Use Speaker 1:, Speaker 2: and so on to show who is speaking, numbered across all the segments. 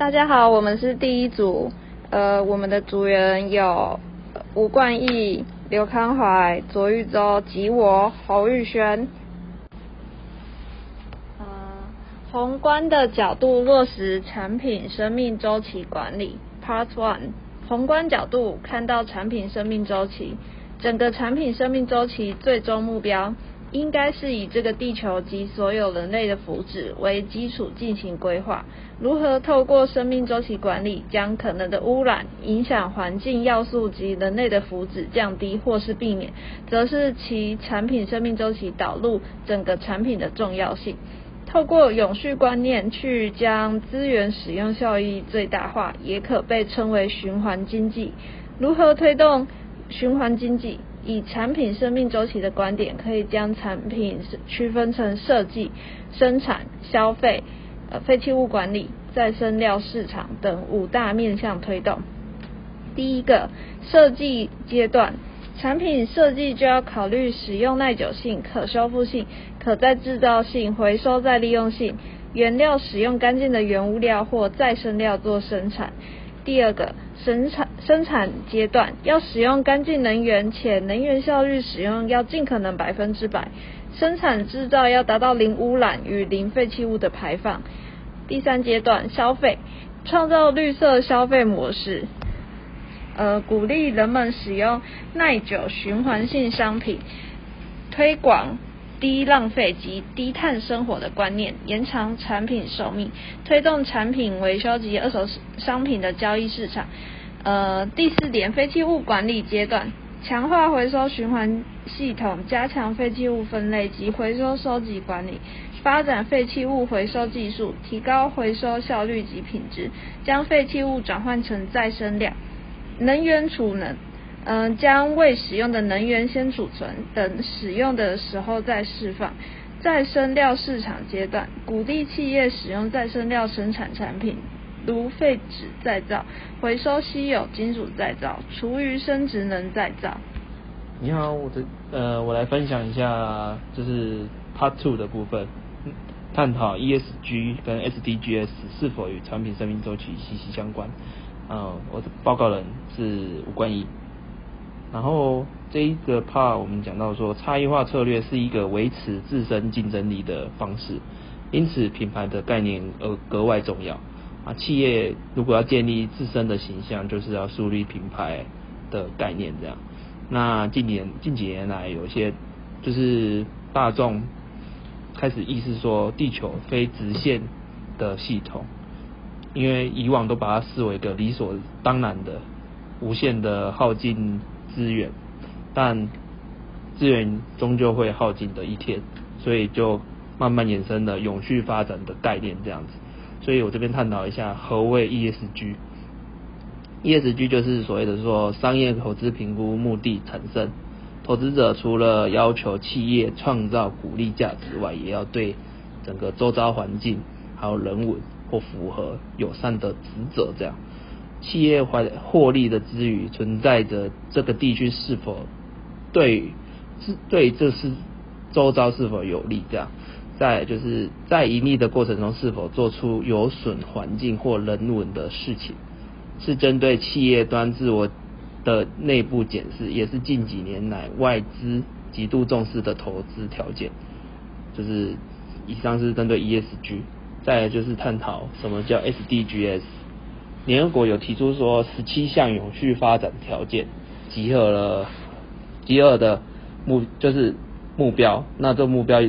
Speaker 1: 大家好，我们是第一组，呃，我们的组员有吴冠义、刘康怀、卓玉洲及我侯玉轩。宏观的角度落实产品生命周期管理 Part One。宏观角度看到产品生命周期，整个产品生命周期最终目标。应该是以这个地球及所有人类的福祉为基础进行规划。如何透过生命周期管理，将可能的污染、影响环境要素及人类的福祉降低或是避免，则是其产品生命周期导入整个产品的重要性。透过永续观念去将资源使用效益最大化，也可被称为循环经济。如何推动循环经济？以产品生命周期的观点，可以将产品区分成设计、生产、消费、呃废弃物管理、再生料市场等五大面向推动。第一个设计阶段，产品设计就要考虑使用耐久性、可修复性、可再制造性、回收再利用性，原料使用干净的原物料或再生料做生产。第二个生产生产阶段要使用干净能源，且能源效率使用要尽可能百分之百。生产制造要达到零污染与零废弃物的排放。第三阶段消费，创造绿色消费模式，呃，鼓励人们使用耐久循环性商品，推广。低浪费及低碳生活的观念，延长产品寿命，推动产品维修及二手商品的交易市场。呃，第四点，废弃物管理阶段，强化回收循环系统，加强废弃物分类及回收收集管理，发展废弃物回收技术，提高回收效率及品质，将废弃物转换成再生量，能源储能。嗯，将未使用的能源先储存，等使用的时候再释放。再生料市场阶段，鼓励企业使用再生料生产产品，如废纸再造、回收稀有金属再造、厨余生殖能再造。
Speaker 2: 你好，我的呃，我来分享一下，就是 Part Two 的部分，探讨 ESG 跟 SDGs 是否与产品生命周期息息相关。嗯，我的报告人是吴冠义。然后这一个 part 我们讲到说，差异化策略是一个维持自身竞争力的方式，因此品牌的概念呃格外重要啊。企业如果要建立自身的形象，就是要树立品牌的概念这样。那近年近几年来，有些就是大众开始意识说，地球非直线的系统，因为以往都把它视为一个理所当然的无限的耗尽。资源，但资源终究会耗尽的一天，所以就慢慢衍生了永续发展的概念这样子。所以我这边探讨一下何谓 ESG。ESG 就是所谓的说商业投资评估目的产生，投资者除了要求企业创造鼓励价值外，也要对整个周遭环境还有人文或符合友善的职责这样。企业获获利的之余，存在着这个地区是否对是对这是周遭是否有利？这样，在就是在盈利的过程中是否做出有损环境或人文的事情？是针对企业端自我的内部检视，也是近几年来外资极度重视的投资条件。就是以上是针对 ESG，再就是探讨什么叫 SDGs。联合国有提出说，十七项永续发展条件，集合了集合的目就是目标，那这目标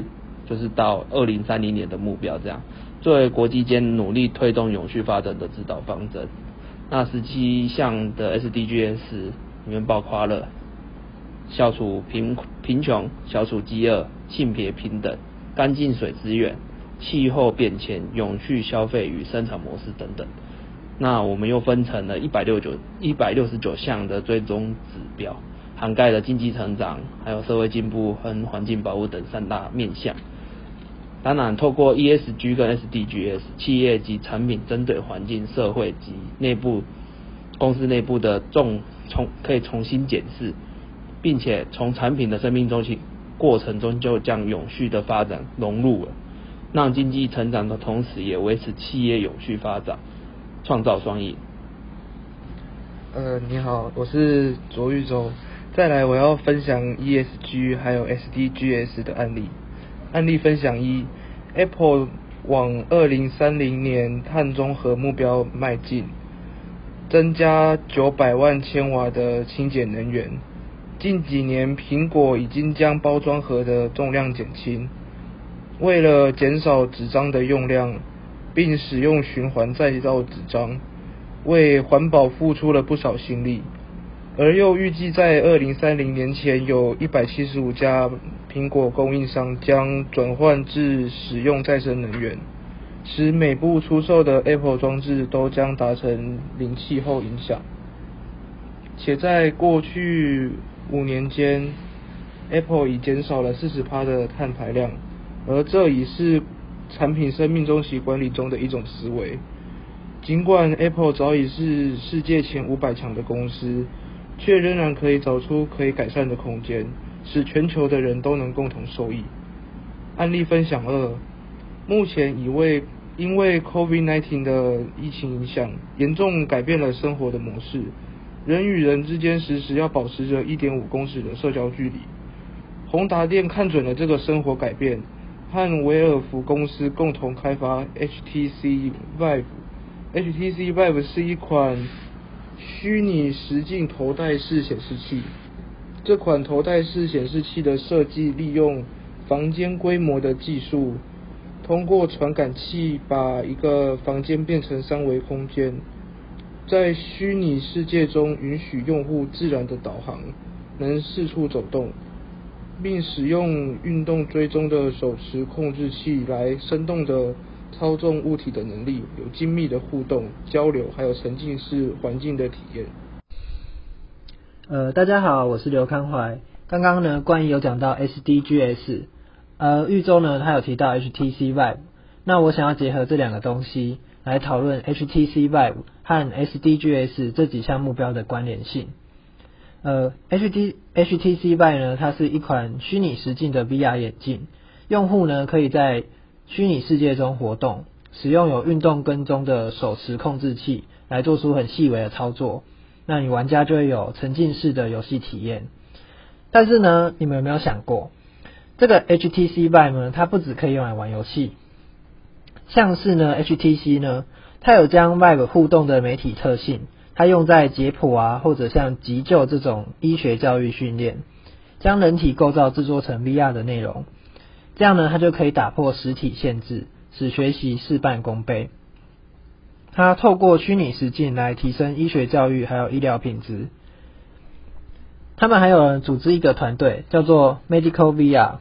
Speaker 2: 就是到二零三零年的目标，这样作为国际间努力推动永续发展的指导方针。那十七项的 SDGs 里面包括了消除贫贫穷、消除饥饿、性别平等、干净水资源、气候变迁、永续消费与生产模式等等。那我们又分成了一百六九一百六十九项的追踪指标，涵盖了经济成长、还有社会进步和环境保护等三大面向。当然，透过 ESG 跟 SDGs，企业及产品针对环境、社会及内部公司内部的重重可以重新检视，并且从产品的生命周期过程中就将永续的发展融入了，让经济成长的同时也维持企业永续发展。创造双赢。
Speaker 3: 呃，你好，我是卓玉洲。再来，我要分享 ESG 还有 SDGs 的案例。案例分享一：Apple 往二零三零年碳中和目标迈进，增加九百万千瓦的清洁能源。近几年，苹果已经将包装盒的重量减轻，为了减少纸张的用量，并使用循环再造纸张，为环保付出了不少心力。而又预计在二零三零年前，有一百七十五家苹果供应商将转换至使用再生能源，使每部出售的 Apple 装置都将达成零气候影响。且在过去五年间，Apple 已减少了四十趴的碳排量，而这已是产品生命周期管理中的一种思维。尽管 Apple 早已是世界前五百强的公司。却仍然可以找出可以改善的空间，使全球的人都能共同受益。案例分享二：目前已为因为 COVID-19 的疫情影响，严重改变了生活的模式，人与人之间时时要保持着一点五公尺的社交距离。宏达电看准了这个生活改变，和维尔福公司共同开发 HTC Vive。HTC Vive 是一款。虚拟实境头戴式显示器，这款头戴式显示器的设计利用房间规模的技术，通过传感器把一个房间变成三维空间，在虚拟世界中允许用户自然的导航，能四处走动，并使用运动追踪的手持控制器来生动的。操纵物体的能力，有精密的互动交流，还有沉浸式环境的体验。
Speaker 4: 呃，大家好，我是刘康怀。刚刚呢，关于有讲到 SDGs，呃，玉州呢，他有提到 HTC Vive。那我想要结合这两个东西来讨论 HTC Vive 和 SDGs 这几项目标的关联性。呃，HT HTC Vive 呢，它是一款虚拟实境的 VR 眼镜，用户呢可以在虚拟世界中活动，使用有运动跟踪的手持控制器来做出很细微的操作，那你玩家就会有沉浸式的游戏体验。但是呢，你们有没有想过，这个 HTC Vive 呢，它不只可以用来玩游戏，像是呢 HTC 呢，它有将 Vive 互动的媒体特性，它用在解剖啊，或者像急救这种医学教育训练，将人体构造制作成 VR 的内容。这样呢，它就可以打破实体限制，使学习事半功倍。它透过虚拟实境来提升医学教育还有医疗品质。他们还有人组织一个团队，叫做 Medical VR。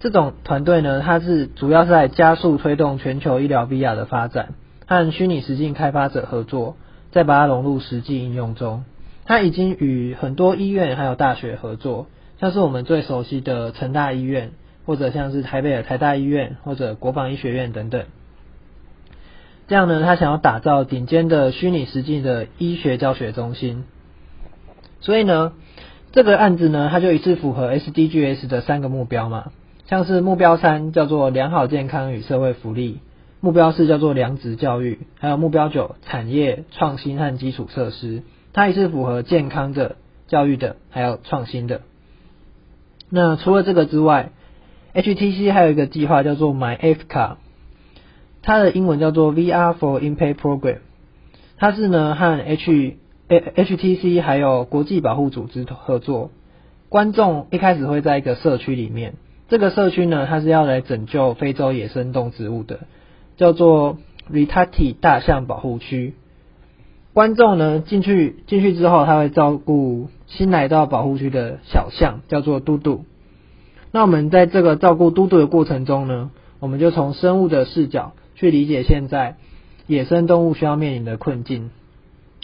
Speaker 4: 这种团队呢，它是主要是在加速推动全球医疗 VR 的发展，和虚拟实境开发者合作，再把它融入实际应用中。它已经与很多医院还有大学合作，像是我们最熟悉的成大医院。或者像是台北的台大医院或者国防医学院等等，这样呢，他想要打造顶尖的虚拟实际的医学教学中心，所以呢，这个案子呢，它就一次符合 SDGs 的三个目标嘛，像是目标三叫做良好健康与社会福利，目标四叫做良质教育，还有目标九产业创新和基础设施，它也是符合健康的、教育的，还有创新的。那除了这个之外，HTC 还有一个计划叫做 My F 卡，它的英文叫做 VR for Impact Program。它是呢和 H HTC 还有国际保护组织合作。观众一开始会在一个社区里面，这个社区呢它是要来拯救非洲野生动植物的，叫做 Ritati 大象保护区。观众呢进去进去之后，他会照顾新来到保护区的小象，叫做嘟嘟。那我们在这个照顾嘟嘟的过程中呢，我们就从生物的视角去理解现在野生动物需要面临的困境，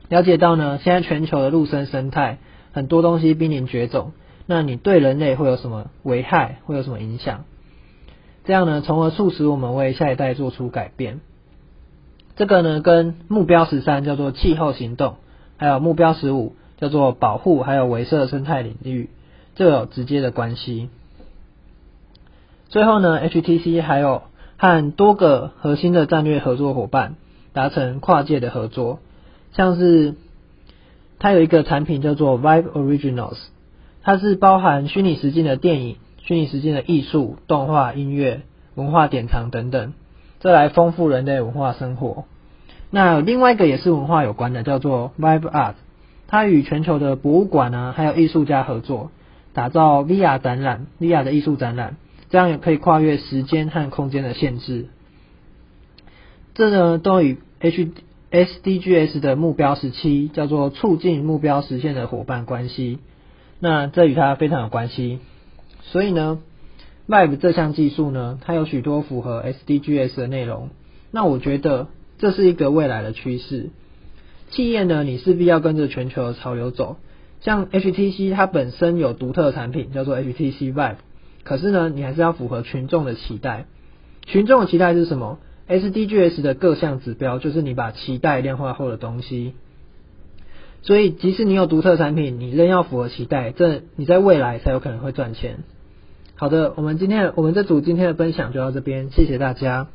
Speaker 4: 了解到呢，现在全球的陆生生态很多东西濒临绝种，那你对人类会有什么危害，会有什么影响？这样呢，从而促使我们为下一代做出改变。这个呢，跟目标十三叫做气候行动，还有目标十五叫做保护还有维设生态领域，这有直接的关系。最后呢，HTC 还有和多个核心的战略合作伙伴，达成跨界的合作。像是它有一个产品叫做 Vibe Originals，它是包含虚拟实境的电影、虚拟实境的艺术、动画、音乐、文化典藏等等，这来丰富人类文化生活。那另外一个也是文化有关的，叫做 Vibe Art，它与全球的博物馆啊，还有艺术家合作，打造 VR 展览、VR 的艺术展览，这样也可以跨越时间和空间的限制。这呢都与 H SDGs 的目标十七叫做促进目标实现的伙伴关系，那这与它非常有关系。所以呢，Vibe 这项技术呢，它有许多符合 SDGs 的内容。那我觉得这是一个未来的趋势。企业呢，你势必要跟着全球的潮流走。像 HTC 它本身有独特产品叫做 HTC Vive，可是呢，你还是要符合群众的期待。群众的期待是什么？SDGs 的各项指标就是你把期待量化后的东西，所以即使你有独特产品，你仍要符合期待，这你在未来才有可能会赚钱。好的，我们今天我们这组今天的分享就到这边，谢谢大家。